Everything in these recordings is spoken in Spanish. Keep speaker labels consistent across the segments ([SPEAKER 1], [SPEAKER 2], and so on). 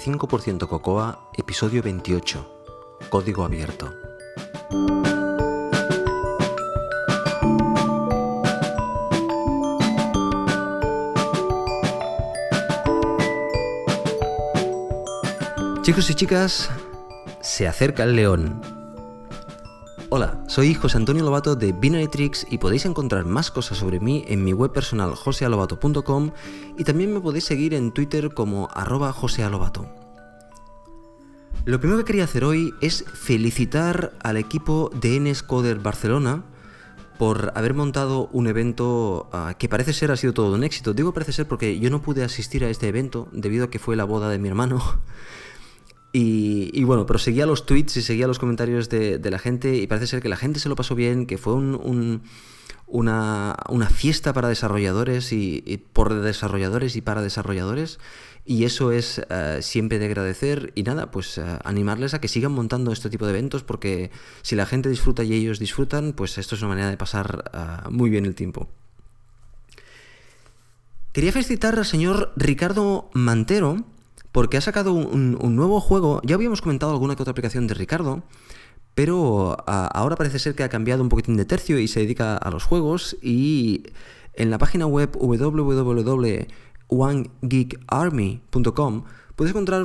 [SPEAKER 1] 85% Cocoa, episodio 28. Código abierto. Chicos y chicas, se acerca el león. Hola, soy José Antonio Lobato de Binary Tricks y podéis encontrar más cosas sobre mí en mi web personal josealobato.com y también me podéis seguir en Twitter como arroba josealobato. Lo primero que quería hacer hoy es felicitar al equipo de NSCoder Barcelona por haber montado un evento ah, que parece ser ha sido todo un éxito. Digo parece ser porque yo no pude asistir a este evento debido a que fue la boda de mi hermano. Y, bueno, pero seguía los tweets y seguía los comentarios de, la gente y parece ser que la gente se lo pasó bien, que fue una, fiesta para desarrolladores y, por desarrolladores y para desarrolladores. Y eso es eh, siempre de agradecer y nada, pues eh, animarles a que sigan montando este tipo de eventos porque si la gente disfruta y ellos disfrutan, pues esto es una manera de pasar eh, muy bien el tiempo. Quería felicitar al señor Ricardo Mantero, porque ha sacado un, nuevo juego. Ya habíamos comentado alguna que otra aplicación de Ricardo, pero ahora parece ser que ha cambiado un poquitín de tercio y se dedica a los juegos. Y en la página web www.onegeekarmy.com puedes encontrar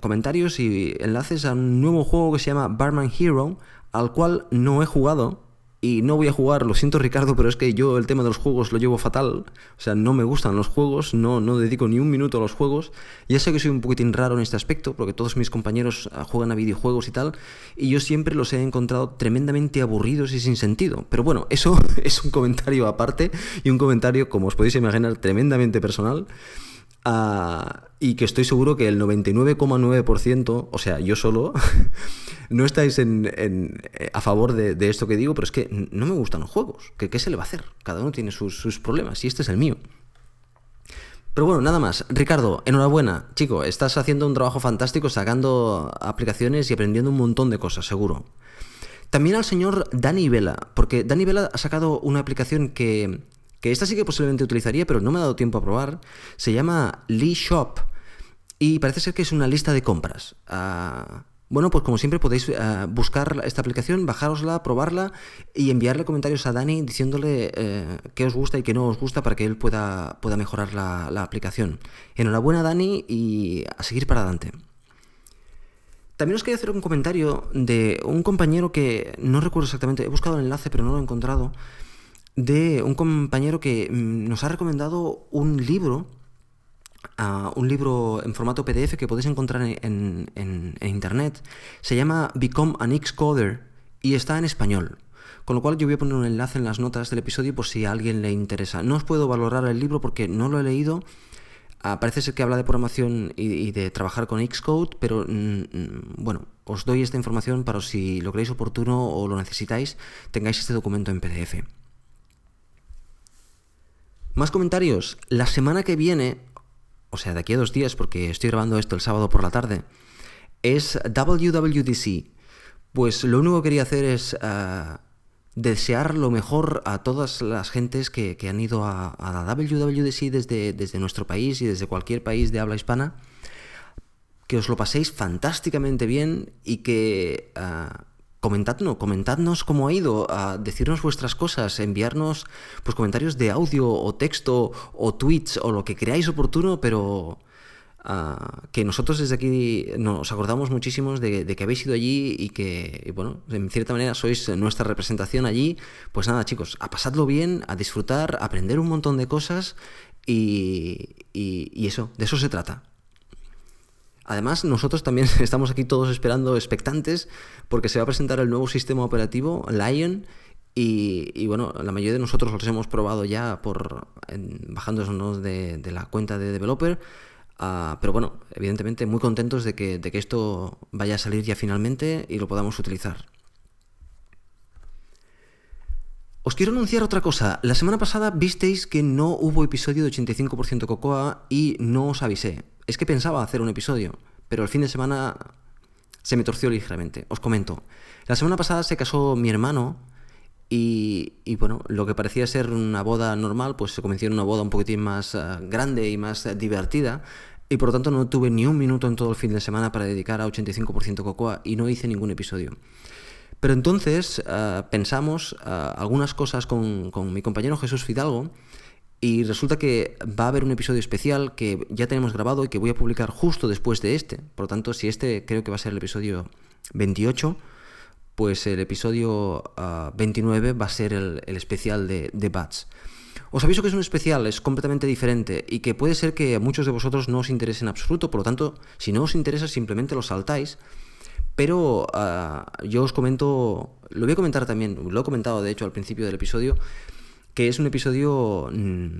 [SPEAKER 1] comentarios y enlaces a un nuevo juego que se llama Barman Hero, al cual no he jugado y no voy a jugar, lo siento Ricardo, pero es que yo el tema de los juegos lo llevo fatal, o sea, no me gustan los juegos, no, no dedico ni un minuto a los juegos, ya sé que soy un poquitín raro en este aspecto, porque todos mis compañeros ah, juegan a videojuegos y tal, y yo siempre los he encontrado tremendamente aburridos y sin sentido, pero bueno, eso es un comentario aparte y un comentario, como os podéis imaginar, tremendamente personal. Ah, y que estoy seguro que el 99,9%, o sea, yo solo, no estáis en, a favor de, esto que digo, pero es que no me gustan los juegos. ¿Qué, se le va a hacer? Cada uno tiene sus, problemas y este es el mío. Pero bueno, nada más. Ricardo, enhorabuena. Chico, estás haciendo un trabajo fantástico sacando aplicaciones y aprendiendo un montón de cosas, seguro. También al señor Dani Vela, porque Dani Vela ha sacado una aplicación que, que esta sí que posiblemente utilizaría, pero no me ha dado tiempo a probar. Se llama Lee Shop y parece ser que es una lista de compras. Ah, bueno, pues como siempre podéis eh, buscar esta aplicación, bajárosla, probarla y enviarle comentarios a Dani diciéndole eh, qué os gusta y qué no os gusta para que él pueda, pueda mejorar la, aplicación. Enhorabuena Dani y a seguir para adelante. También os quería hacer un comentario de un compañero que no recuerdo exactamente, he buscado el enlace pero no lo he encontrado, de un compañero que mm, nos ha recomendado un libro un libro en formato PDF que podéis encontrar en, internet. Se llama Become an Xcoder y está en español. Con lo cual yo voy a poner un enlace en las notas del episodio por si a alguien le interesa. No os puedo valorar el libro porque no lo he leído. Ah, parece ser que habla de programación y, de trabajar con Xcode, pero mm, mm, bueno, os doy esta información para si lo creéis oportuno o lo necesitáis, tengáis este documento en PDF. Más comentarios. La semana que viene o sea, de aquí a dos días, porque estoy grabando esto el sábado por la tarde, es WWDC. Pues lo único que quería hacer es uh, desear lo mejor a todas las gentes que, han ido a, la WWDC desde, nuestro país y desde cualquier país de habla hispana. Que os lo paséis fantásticamente bien y que uh, comentadnos, comentadnos cómo ha ido, a decirnos vuestras cosas, enviarnos pues comentarios de audio o texto o tweets o lo que creáis oportuno, pero ah, que nosotros desde aquí nos acordamos muchísimo de, que habéis ido allí y que, bueno, en cierta manera sois nuestra representación allí. Pues nada, chicos, a pasadlo bien, a disfrutar, a aprender un montón de cosas y, y eso, de eso se trata. Además, nosotros también estamos aquí todos esperando expectantes porque se va a presentar el nuevo sistema operativo, Lion, y, bueno, la mayoría de nosotros los hemos probado ya por bajándonos de, la cuenta de developer. Ah, pero bueno, evidentemente muy contentos de que, de que esto vaya a salir ya finalmente y lo podamos utilizar. Os quiero anunciar otra cosa. La semana pasada visteis que no hubo episodio de 85% Cocoa y no os avisé es que pensaba hacer un episodio, pero el fin de semana se me torció ligeramente. Os comento. La semana pasada se casó mi hermano y, bueno, lo que parecía ser una boda normal, pues se convirtió en una boda un poquitín más eh, grande y más divertida. y por lo tanto no tuve ni un minuto en todo el fin de semana para dedicar a 85% Cocoa y no hice ningún episodio. Pero entonces eh, pensamos eh, algunas cosas con, con mi compañero Jesús Fidalgo y resulta que va a haber un episodio especial que ya tenemos grabado y que voy a publicar justo después de este. Por lo tanto, si este creo que va a ser el episodio 28, pues el episodio 29 ah, va a ser el, especial de, de, Bats. Os aviso que es un especial, es completamente diferente y que puede ser que a muchos de vosotros no os interese en absoluto, por lo tanto, si no os interesa simplemente lo saltáis. Pero ah, yo os comento, lo voy a comentar también, lo he comentado de hecho al principio del episodio, que es un episodio mm,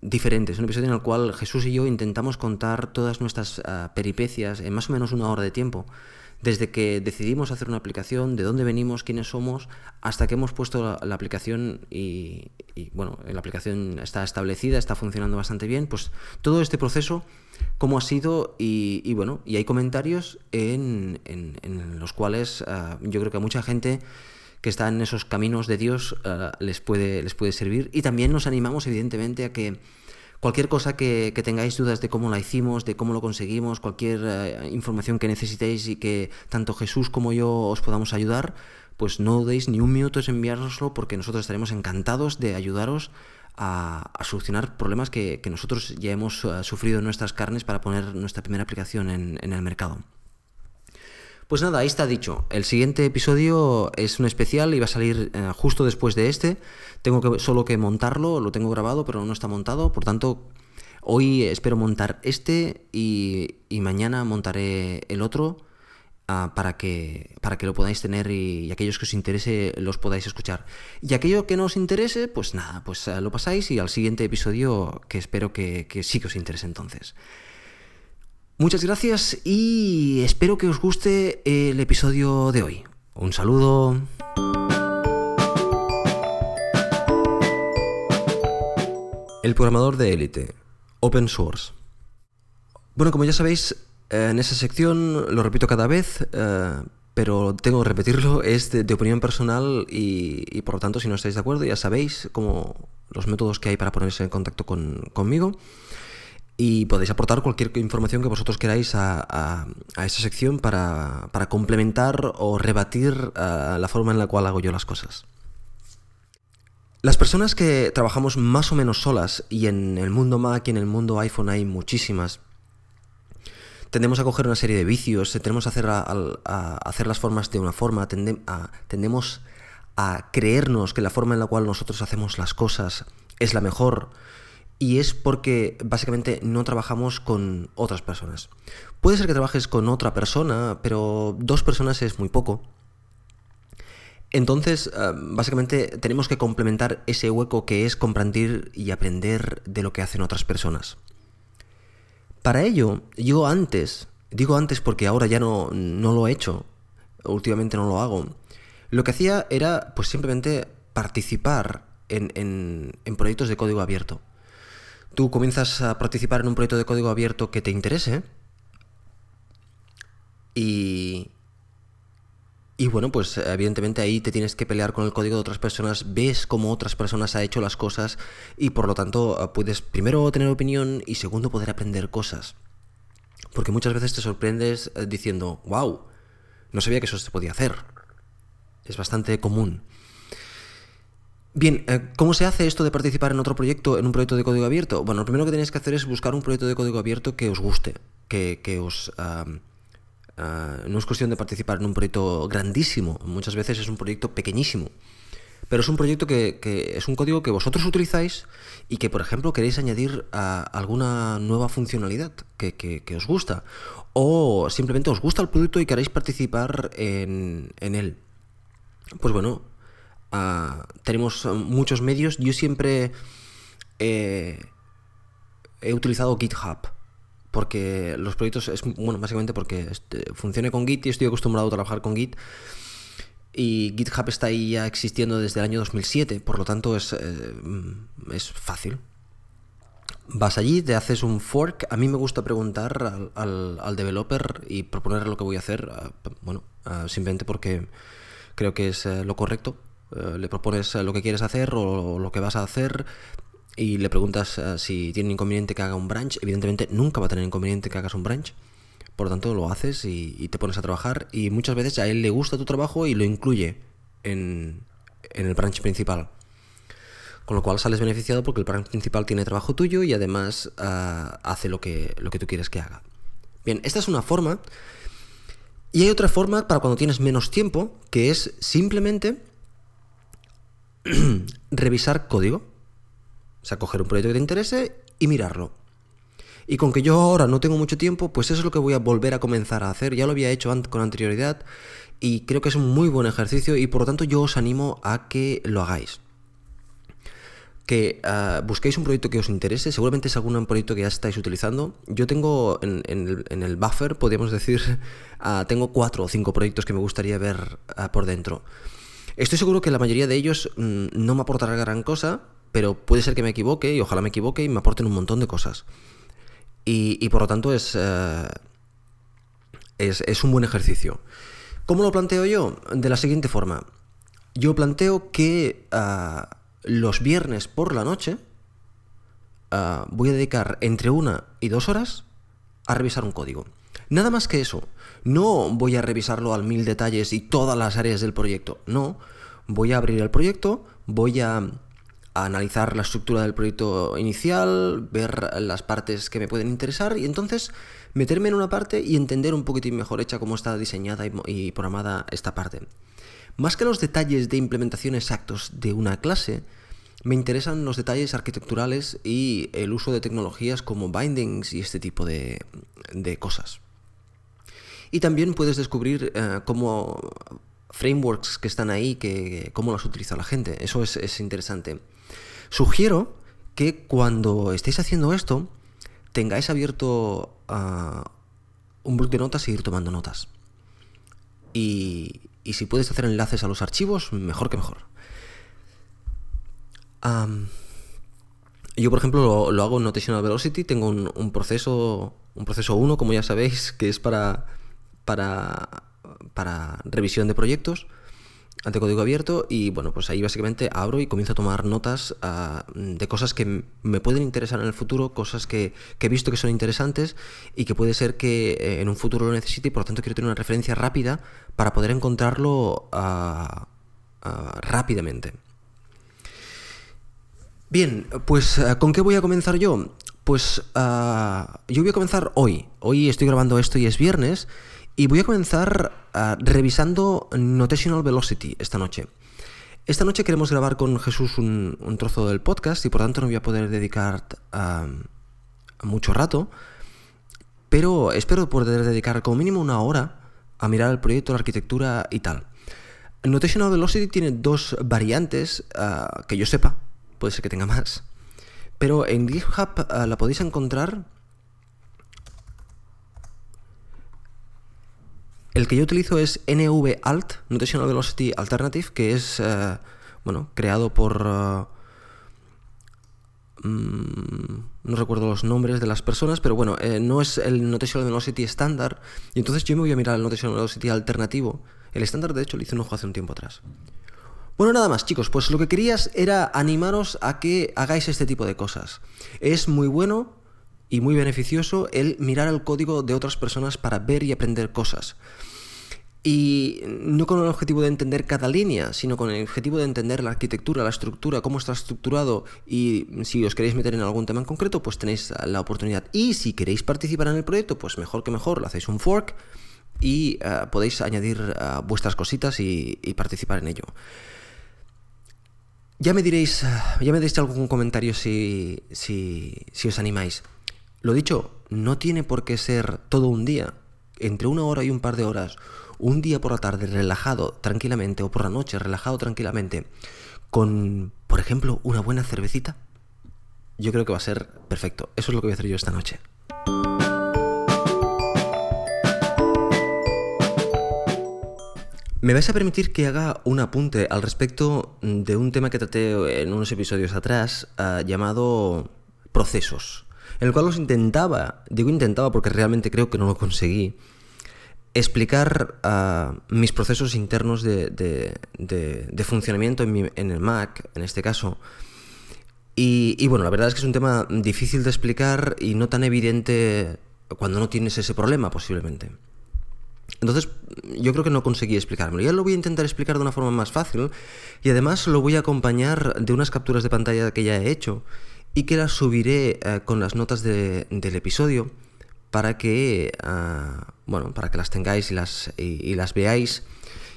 [SPEAKER 1] diferente, es un episodio en el cual Jesús y yo intentamos contar todas nuestras ah, peripecias en más o menos una hora de tiempo. Desde que decidimos hacer una aplicación, de dónde venimos, quiénes somos, hasta que hemos puesto la, aplicación y, bueno, la aplicación está establecida, está funcionando bastante bien, pues todo este proceso, cómo ha sido y, bueno, y hay comentarios en, los cuales ah, yo creo que mucha gente que está en esos caminos de Dios eh, les, puede, les puede servir. Y también nos animamos, evidentemente, a que cualquier cosa que, tengáis dudas de cómo la hicimos, de cómo lo conseguimos, cualquier eh, información que necesitéis y que tanto Jesús como yo os podamos ayudar, pues no dudéis ni un minuto en enviárnoslo porque nosotros estaremos encantados de ayudaros a, solucionar problemas que, nosotros ya hemos eh, sufrido en nuestras carnes para poner nuestra primera aplicación en, en el mercado. Pues nada, ahí está dicho. El siguiente episodio es un especial y va a salir eh, justo después de este. Tengo que, solo que montarlo, lo tengo grabado, pero no está montado. Por tanto, hoy espero montar este y, mañana montaré el otro ah, para, que, para que lo podáis tener y, aquellos que os interese los podáis escuchar. Y aquello que no os interese, pues nada, pues eh, lo pasáis y al siguiente episodio que espero que, que sí que os interese entonces. Muchas gracias y espero que os guste el episodio de hoy. Un saludo. El programador de élite. Open source. Bueno, como ya sabéis, en esa sección, lo repito cada vez, eh, pero tengo que repetirlo, es de, opinión personal y, por lo tanto, si no estáis de acuerdo, ya sabéis cómo los métodos que hay para ponerse en contacto conmigo y podéis aportar cualquier información que vosotros queráis a, esa sección para, complementar o rebatir eh, la forma en la cual hago yo las cosas. Las personas que trabajamos más o menos solas, y en el mundo Mac y en el mundo iPhone hay muchísimas, tendemos a coger una serie de vicios, tendemos a hacer, a, hacer las formas de una forma, tendemos a creernos que la forma en la cual nosotros hacemos las cosas es la mejor, y es porque básicamente no trabajamos con otras personas. Puede ser que trabajes con otra persona, pero dos personas es muy poco. Entonces, eh, básicamente tenemos que complementar ese hueco que es comprender y aprender de lo que hacen otras personas. Para ello, yo antes, digo antes porque ahora ya no, no lo he hecho, últimamente no lo hago, lo que hacía era pues simplemente participar en proyectos de código abierto tú comienzas a participar en un proyecto de código abierto que te interese y, y bueno, pues evidentemente ahí te tienes que pelear con el código de otras personas, ves cómo otras personas han hecho las cosas y por lo tanto puedes primero tener opinión y segundo poder aprender cosas. Porque muchas veces te sorprendes eh, diciendo, wow, no sabía que eso se podía hacer. Es bastante común. Bien, eh, ¿cómo se hace esto de participar en otro proyecto, en un proyecto de código abierto? Bueno, lo primero que tenéis que hacer es buscar un proyecto de código abierto que os guste, que, os... Ah, no es cuestión de participar en un proyecto grandísimo, muchas veces es un proyecto pequeñísimo, pero es un proyecto que, es un código que vosotros utilizáis y que, por ejemplo, queréis añadir alguna nueva funcionalidad que, os gusta, o simplemente os gusta el producto y queréis participar en, en él. Pues bueno, Tenemos muchos medios. Yo siempre he utilizado GitHub porque los proyectos es bueno básicamente porque este, funcione con Git y estoy acostumbrado a trabajar con Git. Y GitHub está ahí ya existiendo desde el año 2007 por lo tanto es, eh, es fácil. Vas allí te haces un fork. A mí me gusta preguntar al, al, developer y proponer lo que voy a hacer bueno simplemente porque creo que es eh, lo correcto eh, le propones lo que quieres hacer o lo que vas a hacer y le preguntas eh, si tiene inconveniente que haga un branch, evidentemente nunca va a tener inconveniente que hagas un branch. Por lo tanto, lo haces y, te pones a trabajar y muchas veces a él le gusta tu trabajo y lo incluye en, el branch principal. Con lo cual sales beneficiado porque el branch principal tiene trabajo tuyo y además eh, hace lo que, lo que tú quieres que haga. Bien, esta es una forma. Y hay otra forma para cuando tienes menos tiempo, que es simplemente revisar código. O sea, coger un proyecto que te interese y mirarlo. Y con que yo ahora no tengo mucho tiempo, pues eso es lo que voy a volver a comenzar a hacer. Ya lo había hecho con anterioridad y creo que es un muy buen ejercicio y por lo tanto yo os animo a que lo hagáis. Que ah, busquéis un proyecto que os interese, seguramente es algún proyecto que ya estáis utilizando. Yo tengo en, el, buffer, podríamos decir, ah, tengo cuatro o cinco proyectos que me gustaría ver ah, por dentro. Estoy seguro que la mayoría de ellos mm, no me aportará gran cosa, pero puede ser que me equivoque y ojalá me equivoque y me aporten un montón de cosas. Y, por lo tanto eh, es, es, un buen ejercicio. ¿Cómo lo planteo yo? De la siguiente forma. Yo planteo que ah, los viernes por la noche ah, voy a dedicar entre una y dos horas a revisar un código. Nada más que eso. No voy a revisarlo al mil detalles y todas las áreas del proyecto. No. Voy a abrir el proyecto, voy a analizar la estructura del proyecto inicial, ver las partes que me pueden interesar y entonces meterme en una parte y entender un poquitín mejor hecha cómo está diseñada y, programada esta parte. Más que los detalles de implementación exactos de una clase, me interesan los detalles arquitecturales y el uso de tecnologías como bindings y este tipo de, cosas. Y también puedes descubrir eh, cómo frameworks que están ahí, que, cómo los utiliza la gente. Eso es interesante. Sugiero que cuando estéis haciendo esto, tengáis abierto ah, un bloc de notas y ir tomando notas. Y, si puedes hacer enlaces a los archivos, mejor que mejor. yo, por ejemplo, lo, hago en Notational Velocity. Tengo un, proceso, un proceso 1, como ya sabéis, que es para, para, para revisión de proyectos ante código abierto y bueno, pues ahí básicamente abro y comienzo a tomar notas ah, de cosas que me pueden interesar en el futuro, cosas que, he visto que son interesantes y que puede ser que eh, en un futuro lo necesite y por lo tanto quiero tener una referencia rápida para poder encontrarlo ah, ah, rápidamente. Bien, pues ¿con qué voy a comenzar yo? Pues yo voy a comenzar hoy. Hoy estoy grabando esto y es viernes. Y voy a comenzar ah, revisando Notational Velocity esta noche. Esta noche queremos grabar con Jesús un, trozo del podcast y por tanto no voy a poder dedicar ah, mucho rato, pero espero poder dedicar como mínimo una hora a mirar el proyecto, la arquitectura y tal. Notational Velocity tiene dos variantes ah, que yo sepa, puede ser que tenga más, pero en GitHub la podéis encontrar El que yo utilizo es NVAlt, Notational Velocity Alternative, que es, eh, bueno, creado por... Eh, mm, no recuerdo los nombres de las personas, pero bueno, eh, no es el Notational Velocity estándar. Y entonces yo me voy a mirar el Notational Velocity alternativo. El estándar, de hecho, le hice un ojo hace un tiempo atrás. Bueno, nada más, chicos, pues lo que querías era animaros a que hagáis este tipo de cosas. Es muy bueno y muy beneficioso el mirar el código de otras personas para ver y aprender cosas. Y no con el objetivo de entender cada línea, sino con el objetivo de entender la arquitectura, la estructura, cómo está estructurado y si os queréis meter en algún tema en concreto, pues tenéis la oportunidad. Y si queréis participar en el proyecto, pues mejor que mejor, lo hacéis un fork y eh, podéis añadir eh, vuestras cositas y, participar en ello. Ya me diréis, ya me deis algún comentario si, si, si os animáis. Lo dicho, no tiene por qué ser todo un día, entre una hora y un par de horas un día por la tarde relajado tranquilamente o por la noche relajado tranquilamente con, por ejemplo, una buena cervecita, yo creo que va a ser perfecto. Eso es lo que voy a hacer yo esta noche. Me vais a permitir que haga un apunte al respecto de un tema que traté en unos episodios atrás ah, llamado procesos, en el cual os intentaba, digo intentaba porque realmente creo que no lo conseguí, explicar ah, mis procesos internos de, funcionamiento en, el Mac, en este caso, Y, bueno, la verdad es que es un tema difícil de explicar y no tan evidente cuando no tienes ese problema posiblemente. Entonces, yo creo que no conseguí explicármelo. Ya lo voy a intentar explicar de una forma más fácil y además lo voy a acompañar de unas capturas de pantalla que ya he hecho y que las subiré eh, con las notas del episodio para que, ah, bueno, para que las tengáis y las, y, las veáis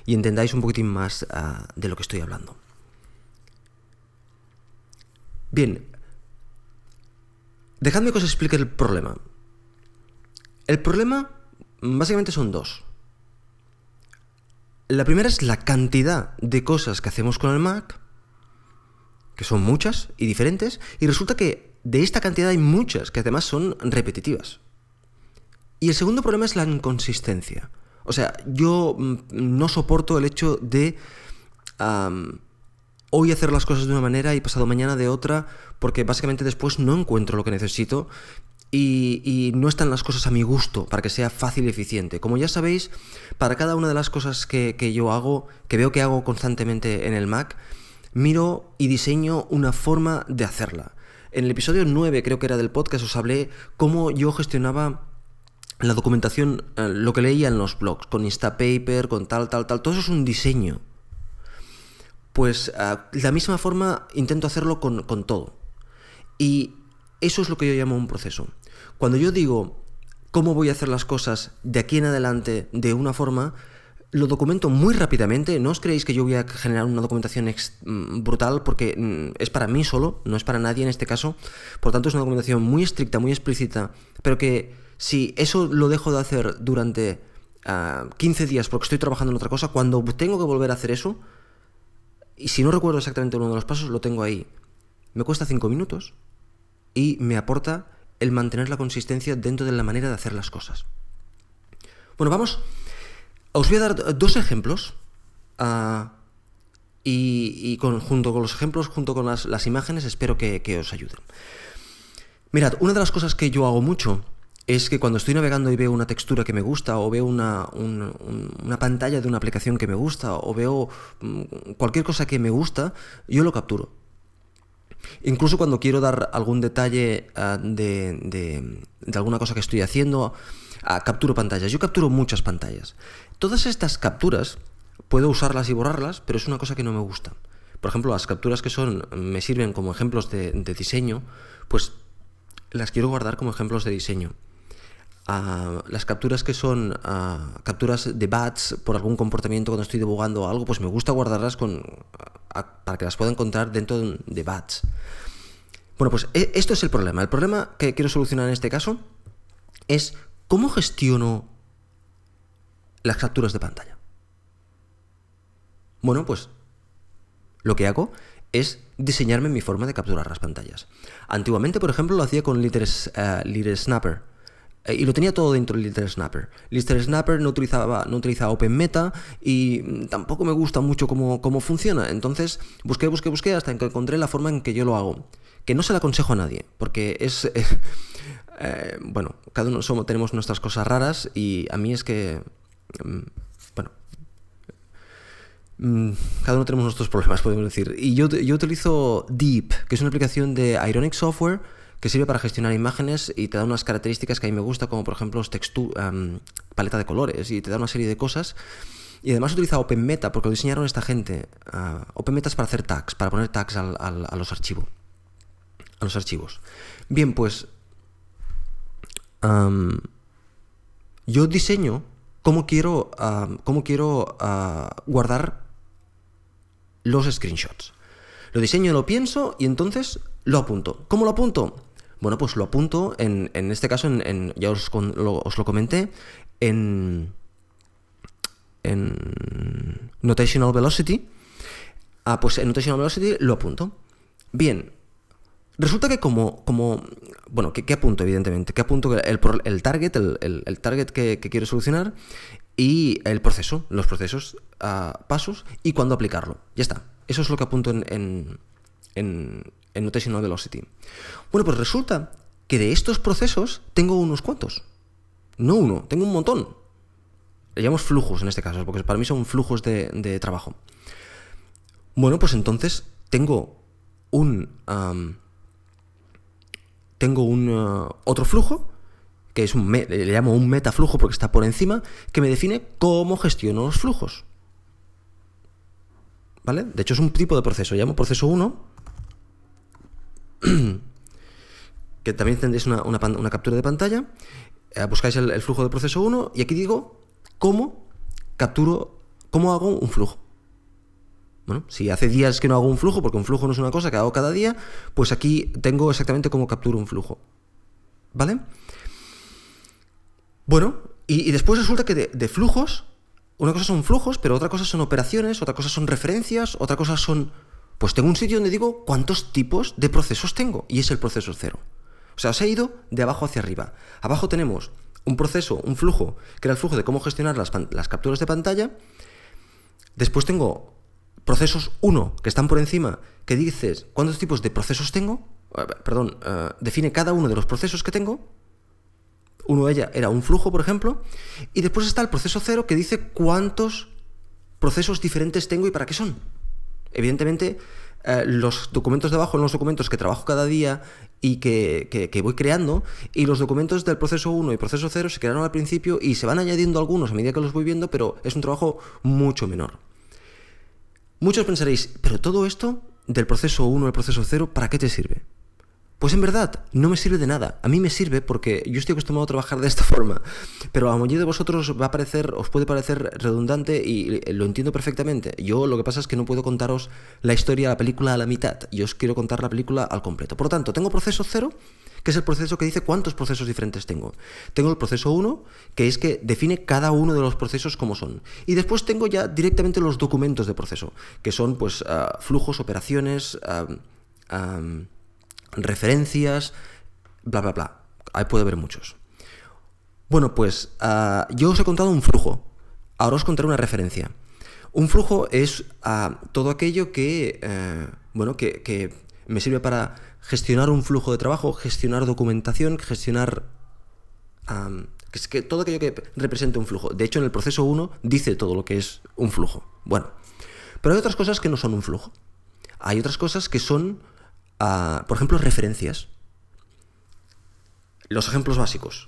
[SPEAKER 1] y entendáis un poquitín más ah, de lo que estoy hablando. Bien, dejadme que os explique el problema. El problema básicamente son dos. La primera es la cantidad de cosas que hacemos con el Mac, que son muchas y diferentes, y resulta que de esta cantidad hay muchas que además son repetitivas. Y el segundo problema es la inconsistencia. O sea, yo mm, no soporto el hecho de hoy hacer las cosas de una manera y pasado mañana de otra, porque básicamente después no encuentro lo que necesito y, no están las cosas a mi gusto para que sea fácil y eficiente. Como ya sabéis, para cada una de las cosas que, que yo hago, que veo que hago constantemente en el Mac, miro y diseño una forma de hacerla. En el episodio 9, creo que era del podcast, os hablé cómo yo gestionaba la documentación, eh, lo que leía en los blogs, con Instapaper, con tal, tal, tal. Todo eso es un diseño pues de la misma forma intento hacerlo con, todo. Y eso es lo que yo llamo un proceso. Cuando yo digo cómo voy a hacer las cosas de aquí en adelante de una forma, lo documento muy rápidamente. No os creéis que yo voy a generar una documentación mm, brutal porque mm, es para mí solo, no es para nadie en este caso. Por tanto, es una documentación muy estricta, muy explícita, pero que si eso lo dejo de hacer durante 15 ah, días porque estoy trabajando en otra cosa, cuando tengo que volver a hacer eso, y si no recuerdo exactamente uno de los pasos, lo tengo ahí. Me cuesta 5 minutos y me aporta el mantener la consistencia dentro de la manera de hacer las cosas. Bueno, vamos. Os voy a dar dos ejemplos. Ah, y, junto con los ejemplos, junto con las, imágenes, espero que, os ayuden. Mirad, una de las cosas que yo hago mucho es que cuando estoy navegando y veo una textura que me gusta, o veo una, pantalla de una aplicación que me gusta, o veo mm, cualquier cosa que me gusta, yo lo capturo. Incluso cuando quiero dar algún detalle ah, de, alguna cosa que estoy haciendo, ah, capturo pantallas. Yo capturo muchas pantallas. Todas estas capturas puedo usarlas y borrarlas, pero es una cosa que no me gusta. Por ejemplo, las capturas que son me sirven como ejemplos de diseño, pues las quiero guardar como ejemplos de diseño las capturas que son capturas de bats por algún comportamiento cuando estoy debugando algo, pues me gusta guardarlas con, para que las pueda encontrar dentro de bats. Bueno, pues e, esto es el problema. El problema que quiero solucionar en este caso es cómo gestiono las capturas de pantalla. Bueno, pues lo que hago es diseñarme mi forma de capturar las pantallas. Antiguamente, por ejemplo, lo hacía con Litter, uh, Snapper eh, y lo tenía todo dentro de Litter Snapper. Litter Snapper no utilizaba, no utilizaba OpenMeta y mm, tampoco me gusta mucho cómo, cómo funciona. Entonces busqué, busqué, busqué hasta que encontré la forma en que yo lo hago. Que no se la aconsejo a nadie, porque es... Eh, bueno, cada uno somos, tenemos nuestras cosas raras y a mí es que... Mm, bueno, mm, cada uno tenemos nuestros problemas, podemos decir. Y yo, yo utilizo Deep, que es una aplicación de Ironic Software que sirve para gestionar imágenes y te da unas características que a mí me gusta, como por ejemplo paleta de colores, y te da una serie de cosas. Y además utiliza OpenMeta, porque lo diseñaron esta gente. Uh, OpenMeta es para hacer tags, para poner tags a los archivos. A los archivos. Bien, pues. yo diseño cómo quiero, cómo quiero ah, guardar los screenshots. Lo diseño, lo pienso y entonces lo apunto. ¿Cómo lo apunto? Bueno, pues lo apunto, en, en este caso, en, ya os, lo, os, lo, comenté, en, en Notational Velocity. Ah, pues en Notational Velocity lo apunto. Bien, resulta que como bueno, ¿qué, apunto evidentemente? ¿Qué apunto? El, el target, el, el, target que, quiero solucionar y el proceso, los procesos, pasos y cuándo aplicarlo. Ya está. Eso es lo que apunto en, en, en Notational Velocity. Bueno, pues resulta que de estos procesos tengo unos cuantos. No uno, tengo un montón. Le llamamos flujos en este caso, porque para mí son flujos de, trabajo. Bueno, pues entonces tengo un, tengo un uh, otro flujo, que es un, le llamo un metaflujo porque está por encima, que me define cómo gestiono los flujos. ¿Vale? De hecho es un tipo de proceso, llamo proceso 1, que también tendréis una, captura de pantalla, eh, buscáis el, el, flujo de proceso 1 y aquí digo cómo capturo, cómo hago un flujo. Bueno, si hace días que no hago un flujo, porque un flujo no es una cosa que hago cada día, pues aquí tengo exactamente cómo capturo un flujo. ¿Vale? Bueno, y, después resulta que de, flujos, una cosa son flujos, pero otra cosa son operaciones, otra cosa son referencias, otra cosa son... Pues tengo un sitio donde digo cuántos tipos de procesos tengo, y es el proceso cero. O sea, os he ido de abajo hacia arriba. Abajo tenemos un proceso, un flujo, que era el flujo de cómo gestionar las, las capturas de pantalla. Después tengo procesos 1 que están por encima, que dices cuántos tipos de procesos tengo, eh, perdón, eh, define cada uno de los procesos que tengo. Uno de ellos era un flujo, por ejemplo, y después está el proceso 0 que dice cuántos procesos diferentes tengo y para qué son. Evidentemente, eh, los documentos de abajo son los documentos que trabajo cada día y que, que, voy creando, y los documentos del proceso 1 y proceso 0 se crearon al principio y se van añadiendo algunos a medida que los voy viendo, pero es un trabajo mucho menor. Muchos pensaréis, pero todo esto del proceso 1 al proceso 0, ¿para qué te sirve? Pues en verdad, no me sirve de nada. A mí me sirve porque yo estoy acostumbrado a trabajar de esta forma. Pero a la mayoría de vosotros va a parecer, os puede parecer redundante y lo entiendo perfectamente. Yo lo que pasa es que no puedo contaros la historia, la película a la mitad. Yo os quiero contar la película al completo. Por lo tanto, tengo proceso 0 que es el proceso que dice cuántos procesos diferentes tengo. Tengo el proceso 1, que es que define cada uno de los procesos como son. Y después tengo ya directamente los documentos de proceso, que son pues ah, flujos, operaciones, referencias, bla, bla, bla. Ahí puede haber muchos. Bueno, pues ah, yo os he contado un flujo. Ahora os contaré una referencia. Un flujo es ah, todo aquello que, eh, bueno, que me sirve para gestionar un flujo de trabajo, gestionar documentación, gestionar... es que todo aquello que represente un flujo. De hecho, en el proceso 1 dice todo lo que es un flujo. Bueno, pero hay otras cosas que no son un flujo. Hay otras cosas que son, ah, por ejemplo, referencias. Los ejemplos básicos.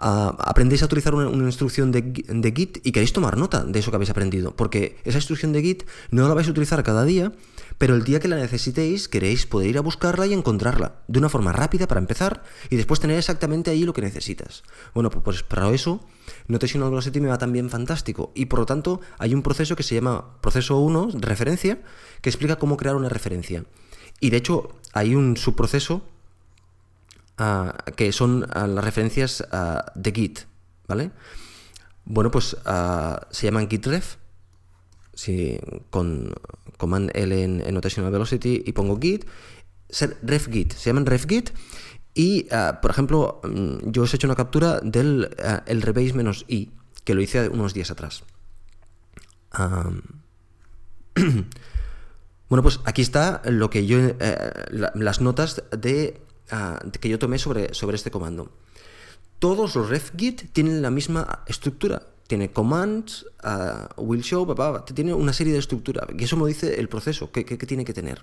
[SPEAKER 1] Aprendéis a utilizar una, instrucción de, Git y queréis tomar nota de eso que habéis aprendido, porque esa instrucción de Git no la vais a utilizar cada día, pero el día que la necesitéis queréis poder ir a buscarla y encontrarla, de una forma rápida para empezar, y después tener exactamente ahí lo que necesitas. Bueno, pues, pues para eso Notational Velocity me va también fantástico, y por lo tanto hay un proceso que se llama proceso 1, referencia, que explica cómo crear una referencia. Y de hecho hay un subproceso Que son las referencias de Git, ¿vale? Bueno, pues se llaman gitref, si con command L en, Notational Velocity y pongo git, refgit, se llaman refgit y, por ejemplo, mm, yo os he hecho una captura del el rebase menos i, que lo hice unos días atrás. bueno, pues aquí está lo que yo, eh, las notas de Que yo tomé sobre, sobre este comando. Todos los refgit tienen la misma estructura. Tiene commands, uh, will show, tiene una serie de estructura. Y eso me dice el proceso que, tiene que tener.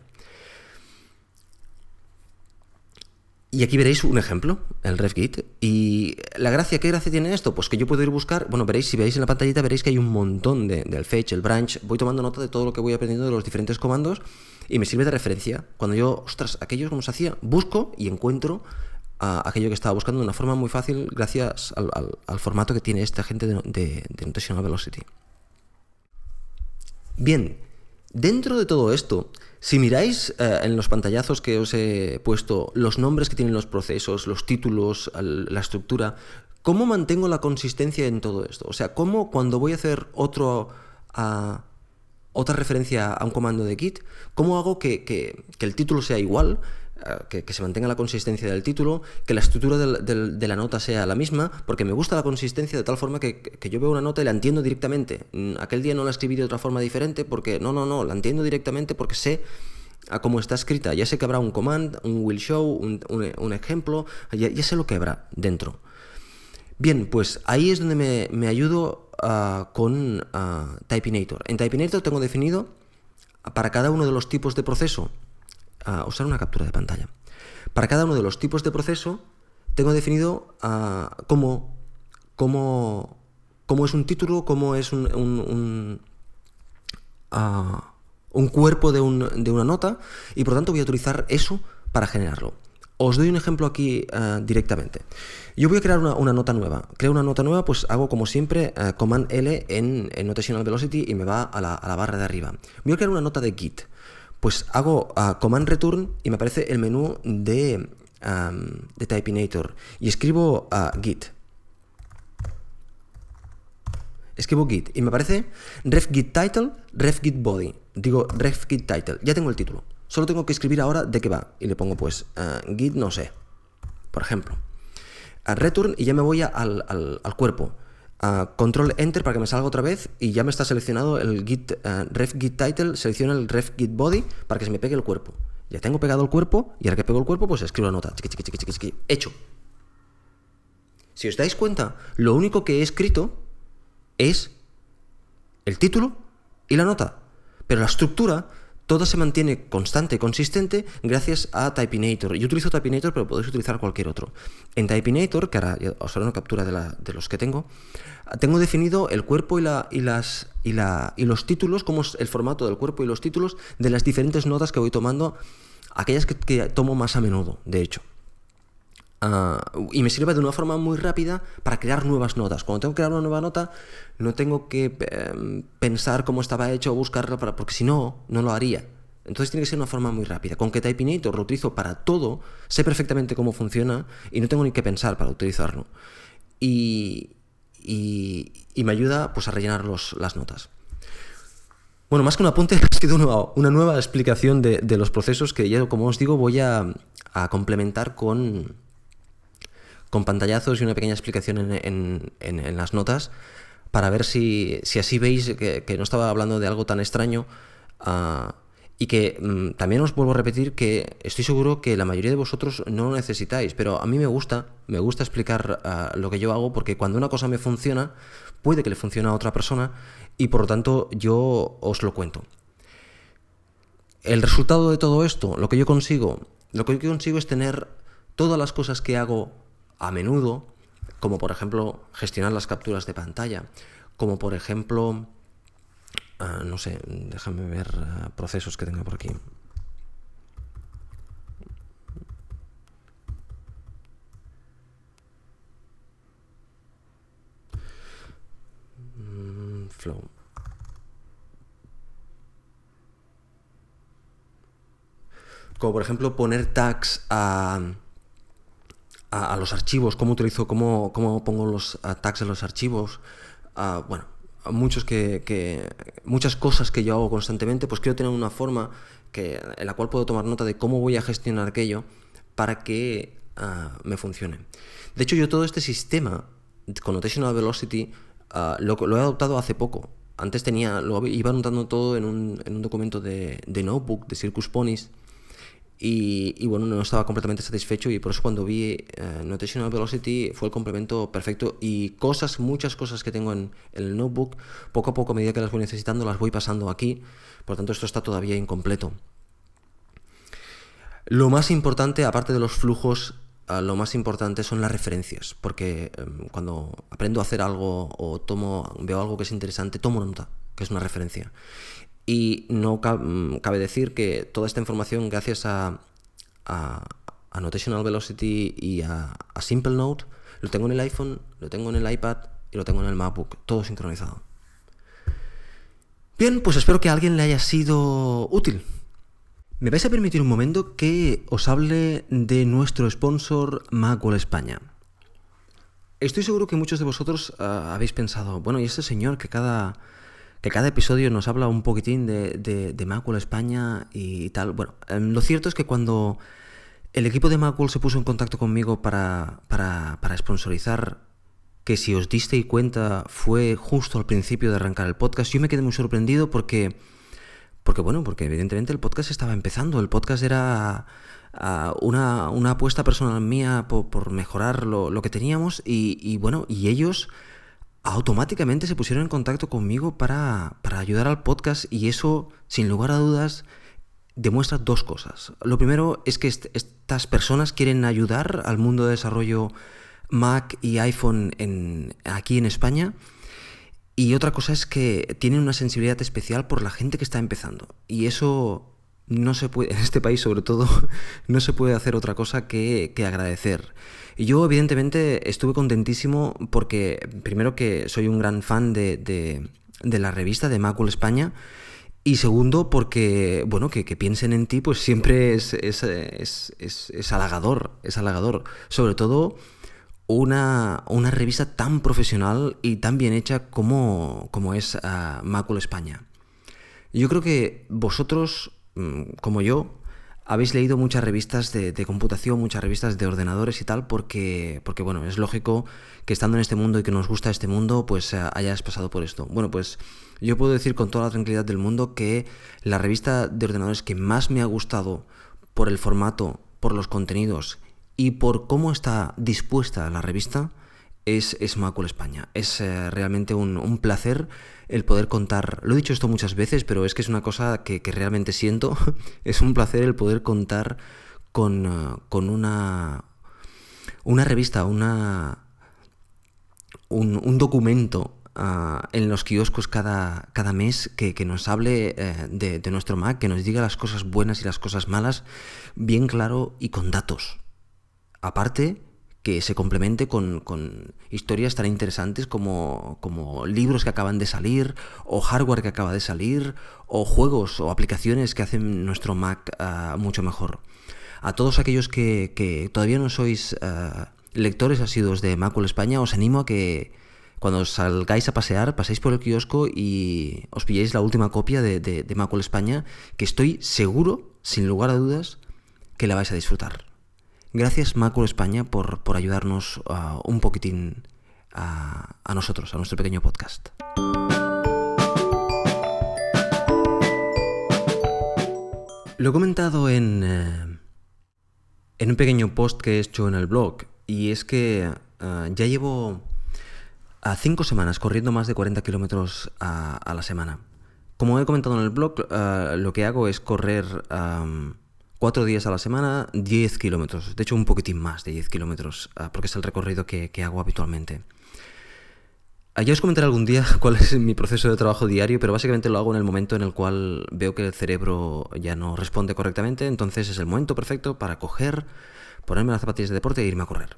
[SPEAKER 1] Y aquí veréis un ejemplo, el refgit. Y la gracia, ¿qué gracia tiene esto? Pues que yo puedo ir a buscar, bueno, veréis, si veis en la pantallita, veréis que hay un montón de, del fetch, el branch. Voy tomando nota de todo lo que voy aprendiendo de los diferentes comandos y me sirve de referencia. Cuando yo, ostras, aquello como se hacía, busco y encuentro aquello que estaba buscando de una forma muy fácil gracias al, formato que tiene esta gente de, de, Notational Velocity. Bien, dentro de todo esto, si miráis eh, en los pantallazos que os he puesto los nombres que tienen los procesos, los títulos, la estructura, ¿cómo mantengo la consistencia en todo esto? O sea, ¿cómo cuando voy a hacer otro... a otra referencia a un comando de Git, ¿cómo hago que, el título sea igual? Eh, que, se mantenga la consistencia del título, que la estructura de la nota sea la misma, porque me gusta la consistencia de tal forma que, yo veo una nota y la entiendo directamente. Mm, aquel día no la escribí de otra forma diferente porque no, no, no, la entiendo directamente porque sé a cómo está escrita. Ya sé que habrá un command, un will show, un, ejemplo, ya, sé lo que habrá dentro. Bien, pues ahí es donde me, ayudo Ah, con uh, Typinator. En Typinator tengo definido para cada uno de los tipos de proceso usar una captura de pantalla. Para cada uno de los tipos de proceso, tengo definido ah, cómo, es un título, cómo es un, un, ah, cuerpo de, una nota, y por tanto voy a utilizar eso para generarlo. Os doy un ejemplo aquí ah, directamente. Yo voy a crear una, nota nueva. Creo una nota nueva, pues hago como siempre Command L en, Notational Velocity y me va a la, barra de arriba. Voy a crear una nota de Git. Pues hago Command Return y me aparece el menú de de Typinator y escribo Git. Escribo Git y me aparece ref git title, ref git body. Digo ref git title. Ya tengo el título. Solo tengo que escribir ahora de qué va. Y le pongo pues git no sé. Por ejemplo. A return y ya me voy al, al, cuerpo. control enter para que me salga otra vez y ya me está seleccionado el git ref git title, selecciona el ref git body para que se me pegue el cuerpo. Ya tengo pegado el cuerpo y ahora que pego el cuerpo, pues escribo la nota. Hecho. Si os dais cuenta, lo único que he escrito es el título y la nota. Pero la estructura todo se mantiene constante consistente gracias a Typinator. Yo utilizo Typinator, pero podéis utilizar cualquier otro. En Typinator, que ahora os haré una captura de, los que tengo, tengo definido el cuerpo y los títulos, como es el formato del cuerpo y los títulos de las diferentes notas que voy tomando, aquellas que tomo más a menudo, de hecho. Ah, y me sirve de una forma muy rápida para crear nuevas notas. Cuando tengo que crear una nueva nota, no tengo que em, pensar cómo estaba hecho o buscarla, para, porque si no, no lo haría. Entonces tiene que ser una forma muy rápida. Con que Typinator lo utilizo para todo, sé perfectamente cómo funciona y no tengo ni que pensar para utilizarlo. Y, y, me ayuda pues, a rellenar los, las notas. Bueno, más que un apunte, ha sido una, una nueva explicación de, de, los procesos que ya, como os digo, voy a, a complementar con, con pantallazos y una pequeña explicación en, las notas para ver si, así veis que, no estaba hablando de algo tan extraño. Ah, y que mm, también os vuelvo a repetir que estoy seguro que la mayoría de vosotros no lo necesitáis, pero a mí me gusta, me gusta explicar ah, lo que yo hago porque cuando una cosa me funciona, puede que le funcione a otra persona y por lo tanto yo os lo cuento. El resultado de todo esto, lo que yo consigo, lo que yo consigo es tener todas las cosas que hago a menudo, como por ejemplo gestionar las capturas de pantalla, como por ejemplo, ah, no sé, déjame ver ah, procesos que tenga por aquí. Mm, flow. Como por ejemplo poner tags a a, los archivos, cómo utilizo, cómo, cómo pongo los tags en los archivos, bueno, muchos que, muchas cosas que yo hago constantemente, pues quiero tener una forma que, en la cual puedo tomar nota de cómo voy a gestionar aquello para que ah, me funcione. De hecho, yo todo este sistema con Notational Velocity ah, lo, he adoptado hace poco. Antes tenía, lo iba anotando todo en un, en un documento de, de, Notebook, de Circus Ponies, y, bueno, no estaba completamente satisfecho y por eso cuando vi uh, Notational Velocity fue el complemento perfecto y cosas, muchas cosas que tengo en, el notebook, poco a poco a medida que las voy necesitando las voy pasando aquí, por lo tanto esto está todavía incompleto. Lo más importante, aparte de los flujos, uh, lo más importante son las referencias, porque um, cuando aprendo a hacer algo o tomo, veo algo que es interesante, tomo nota, que es una referencia. Y no mm, cabe decir que toda esta información, gracias a, a, Notational Velocity y a, Simple Note, lo tengo en el iPhone, lo tengo en el iPad y lo tengo en el MacBook, todo sincronizado. Bien, pues espero que a alguien le haya sido útil. Me vais a permitir un momento que os hable de nuestro sponsor Macworld España. Estoy seguro que muchos de vosotros ah, habéis pensado, bueno, y este señor que cada cada episodio nos habla un poquitín de, de, Macworld España y tal. Bueno, em, lo cierto es que cuando el equipo de Macworld se puso en contacto conmigo para, para, para sponsorizar, que si os disteis cuenta fue justo al principio de arrancar el podcast, yo me quedé muy sorprendido porque, porque bueno, porque evidentemente el podcast estaba empezando, el podcast era ah, una, una, apuesta personal mía por, mejorar lo, lo, que teníamos y, y bueno, y ellos automáticamente se pusieron en contacto conmigo para, ayudar al podcast y eso, sin lugar a dudas, demuestra dos cosas. Lo primero es que estas personas quieren ayudar al mundo de desarrollo Mac y iPhone aquí en España. Y otra cosa es que tienen una sensibilidad especial por la gente que está empezando. Y eso no se puede, en este país sobre todo, no se puede hacer otra cosa que, agradecer. Y yo evidentemente estuve contentísimo porque, primero que soy un gran fan de, de, la revista de Macul España, y segundo, porque, bueno, que, piensen en ti, pues siempre es, es, es, es, halagador, es halagador. Sobre todo una, una, revista tan profesional y tan bien hecha como, como es uh, Macul España. Yo creo que vosotros Mm, como yo, habéis leído muchas revistas de, computación, muchas revistas de ordenadores y tal, porque, porque, bueno, es lógico que estando en este mundo y que nos gusta este mundo, pues eh, hayas pasado por esto. Bueno, pues yo puedo decir con toda la tranquilidad del mundo que la revista de ordenadores que más me ha gustado por el formato, por los contenidos y por cómo está dispuesta la revista es, es Macul España. Es eh, realmente un, un placer el poder contar, lo he dicho esto muchas veces, pero es que es una cosa que, realmente siento, es un placer el poder contar con, uh, con una, una revista, una, un, documento uh, en los kioscos cada, cada mes que, nos hable eh, de, de, nuestro Mac, que nos diga las cosas buenas y las cosas malas, bien claro y con datos. Aparte, que se complemente con, historias tan interesantes como, como, libros que acaban de salir, o hardware que acaba de salir, o juegos o aplicaciones que hacen nuestro Mac ah, mucho mejor. A todos aquellos que, todavía no sois ah, lectores asiduos de Macul España, os animo a que cuando salgáis a pasear, paséis por el kiosco y os pilléis la última copia de, de Macul España, que estoy seguro, sin lugar a dudas, que la vais a disfrutar. Gracias Macro España por, ayudarnos uh, un poquitín a, nosotros, a nuestro pequeño podcast. Lo he comentado en, eh, en un pequeño post que he hecho en el blog y es que uh, ya llevo a cinco semanas corriendo más de 40 kilómetros a, la semana. Como he comentado en el blog, uh, lo que hago es correr um, Cuatro días a la semana, 10 kilómetros. De hecho, un poquitín más de 10 kilómetros, ah, porque es el recorrido que, hago habitualmente. Ya os comentaré algún día cuál es mi proceso de trabajo diario, pero básicamente lo hago en el momento en el cual veo que el cerebro ya no responde correctamente, entonces es el momento perfecto para coger, ponerme las zapatillas de deporte e irme a correr.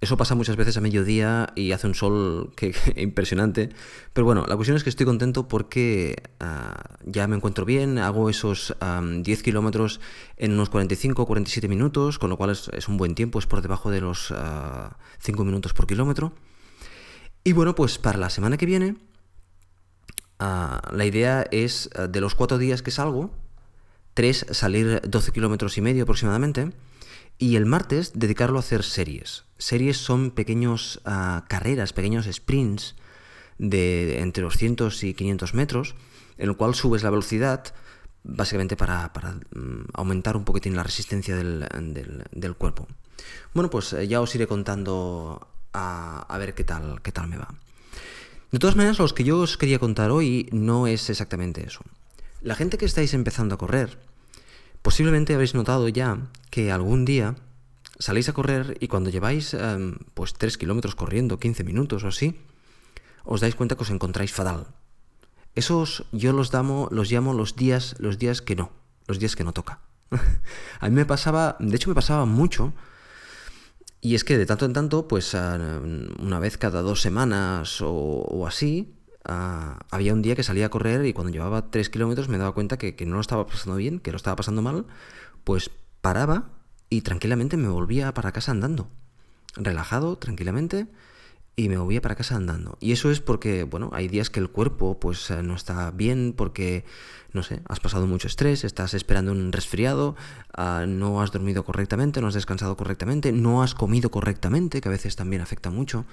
[SPEAKER 1] Eso pasa muchas veces a mediodía y hace un sol que, impresionante. Pero bueno, la cuestión es que estoy contento porque ah, ya me encuentro bien, hago esos 10 kilómetros en unos 45 o 47 minutos, con lo cual es, un buen tiempo, es por debajo de los 5 ah, minutos por kilómetro. Y bueno, pues para la semana que viene, ah, la idea es de los 4 días que salgo, 3 salir 12 kilómetros y medio aproximadamente y el martes dedicarlo a hacer series. Series son pequeños ah, carreras, pequeños sprints de entre 200 y 500 metros, en el cual subes la velocidad básicamente para, mm, aumentar un poquitín la resistencia del, cuerpo. Bueno, pues eh, ya os iré contando a, a, ver qué tal, qué tal me va. De todas maneras, los que yo os quería contar hoy no es exactamente eso. La gente que estáis empezando a correr, Posiblemente habéis notado ya que algún día salís a correr y cuando lleváis em, pues 3 kilómetros corriendo, 15 minutos o así, os dais cuenta que os encontráis fatal. Esos yo los, damo, los llamo los días, los días que no, los días que no toca. a mí me pasaba, de hecho me pasaba mucho, y es que de tanto en tanto, pues una vez cada dos semanas o así, Ah, había un día que salía a correr y cuando llevaba 3 kilómetros me daba cuenta que, no lo estaba pasando bien, que lo estaba pasando mal, pues paraba y tranquilamente me volvía para casa andando. Relajado, tranquilamente, y me volvía para casa andando. Y eso es porque, bueno, hay días que el cuerpo pues eh, no está bien porque, no sé, has pasado mucho estrés, estás esperando un resfriado, ah, no has dormido correctamente, no has descansado correctamente, no has comido correctamente, que a veces también afecta mucho.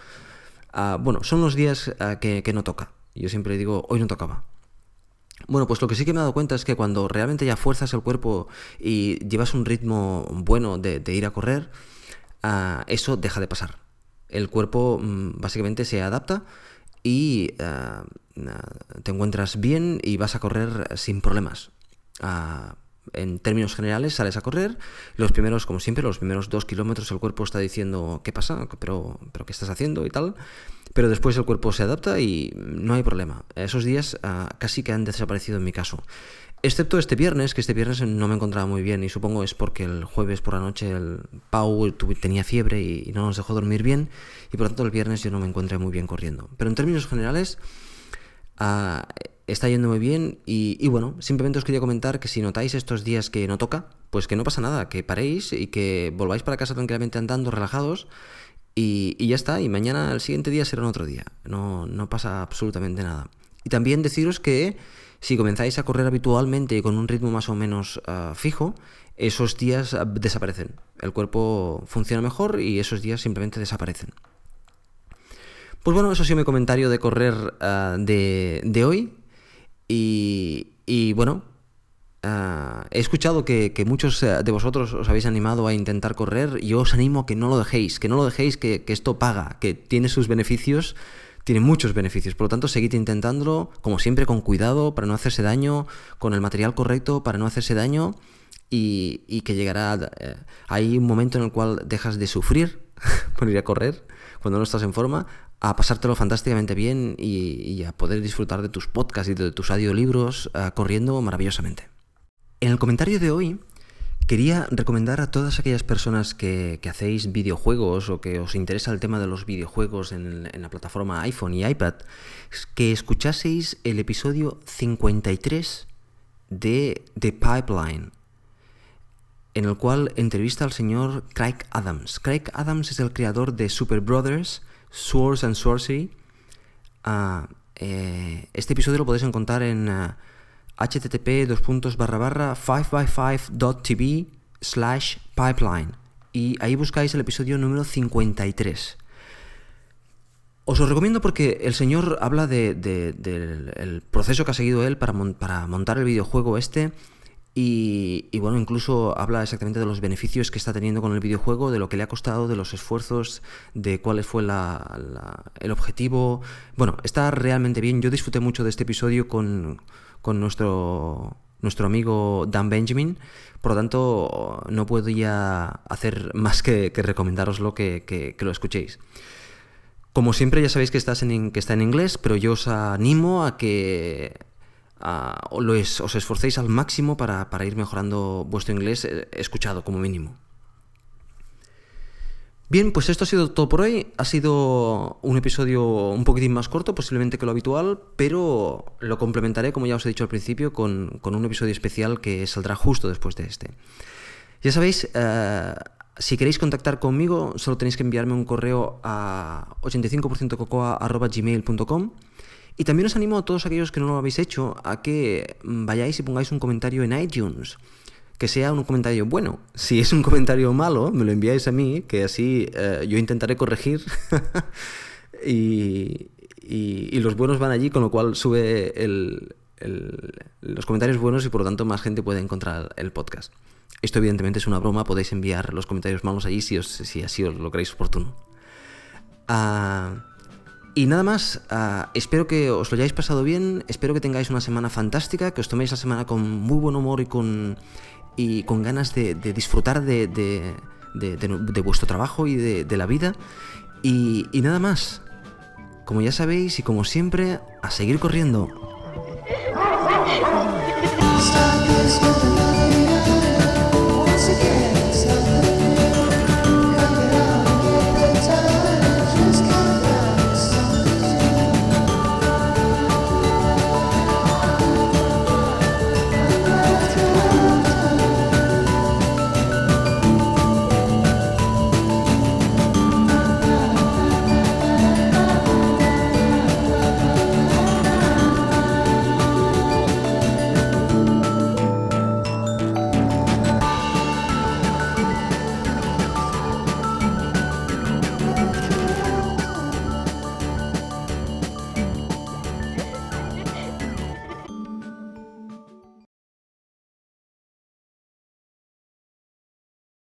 [SPEAKER 1] Ah, bueno, son los días que no toca. Yo siempre digo, hoy no tocaba. Bueno, pues lo que sí que me he dado cuenta es que cuando realmente ya fuerzas el cuerpo y llevas un ritmo bueno de, ir a correr, ah, eso deja de pasar. El cuerpo mm, básicamente se adapta y ah, te encuentras bien y vas a correr sin problemas. Ah, en términos generales sales a correr, los primeros, como siempre, los primeros dos kilómetros el cuerpo está diciendo qué pasa, pero, pero qué estás haciendo y tal, pero después el cuerpo se adapta y no hay problema. Esos días ah, casi que han desaparecido en mi caso. Excepto este viernes, que este viernes no me encontraba muy bien y supongo es porque el jueves por la noche el Pau tenía fiebre y, no nos dejó dormir bien y por lo tanto el viernes yo no me encontré muy bien corriendo. Pero en términos generales ah, está yendo muy bien y, bueno, simplemente os quería comentar que si notáis estos días que no toca, pues que no pasa nada, que paréis y que volváis para casa tranquilamente andando, relajados y, y ya está, y mañana el siguiente día será otro día, no, no pasa absolutamente nada. Y también deciros que si comenzáis a correr habitualmente y con un ritmo más o menos ah, fijo, esos días ah, desaparecen. El cuerpo funciona mejor y esos días simplemente desaparecen. Pues bueno, eso ha sido mi comentario de correr ah, de, hoy. Y, bueno, he escuchado que, muchos de vosotros os habéis animado a intentar correr. Yo os animo a que no lo dejéis, que no lo dejéis, que, que esto paga, que tiene sus beneficios tiene muchos beneficios. Por lo tanto, seguid intentándolo, como siempre, con cuidado, para no hacerse daño, con el material correcto, para no hacerse daño, y, que llegará. Eh, hay un momento en el cual dejas de sufrir por ir a correr, cuando no estás en forma, a pasártelo fantásticamente bien y, a poder disfrutar de tus podcasts y de tus audiolibros uh, corriendo maravillosamente. En el comentario de hoy Quería recomendar a todas aquellas personas que, hacéis videojuegos o que os interesa el tema de los videojuegos en, la plataforma iPhone y iPad, que escuchaseis el episodio 53 de The Pipeline, en el cual entrevista al señor Craig Adams. Craig Adams es el creador de Super Brothers, Swords and Sorcery. Ah, eh, este episodio lo podéis encontrar en... Ah, http 5x5.tv slash pipeline y ahí buscáis el episodio número 53. Os lo recomiendo porque el señor habla del proceso que ha seguido él para montar el videojuego este y, bueno, incluso habla exactamente de los beneficios que está teniendo con el videojuego, de lo que le ha costado, de los esfuerzos, de cuál fue el objetivo. Bueno, está realmente bien. Yo disfruté mucho de este episodio con, con nuestro, nuestro amigo Dan Benjamin. Por lo tanto, no ya hacer más que, que recomendaroslo que, que, lo escuchéis. Como siempre, ya sabéis que, estás en, que está en inglés, pero yo os animo a que os esforcéis al máximo para, para ir mejorando vuestro inglés eh, escuchado como mínimo. Bien, pues esto ha sido todo por hoy. Ha sido un episodio un poquitín más corto, posiblemente que lo habitual, pero lo complementaré, como ya os he dicho al principio, con, un episodio especial que saldrá justo después de este. Ya sabéis, eh, si queréis contactar conmigo, solo tenéis que enviarme un correo a 85%cocoa.gmail.com y también os animo a todos aquellos que no lo habéis hecho a que vayáis y pongáis un comentario en iTunes que sea un comentario bueno. Si es un comentario malo, me lo enviáis a mí, que así eh, yo intentaré corregir. y, los buenos van allí, con lo cual sube los comentarios buenos y por lo tanto más gente puede encontrar el podcast. Esto evidentemente es una broma, podéis enviar los comentarios malos allí si, si así os lo creéis oportuno. Ah, y nada más, ah, espero que os lo hayáis pasado bien, espero que tengáis una semana fantástica, que os toméis la semana con muy buen humor y con, y con ganas de, disfrutar de, de, vuestro trabajo y de, la vida. Y nada más, como ya sabéis y como siempre, a seguir corriendo.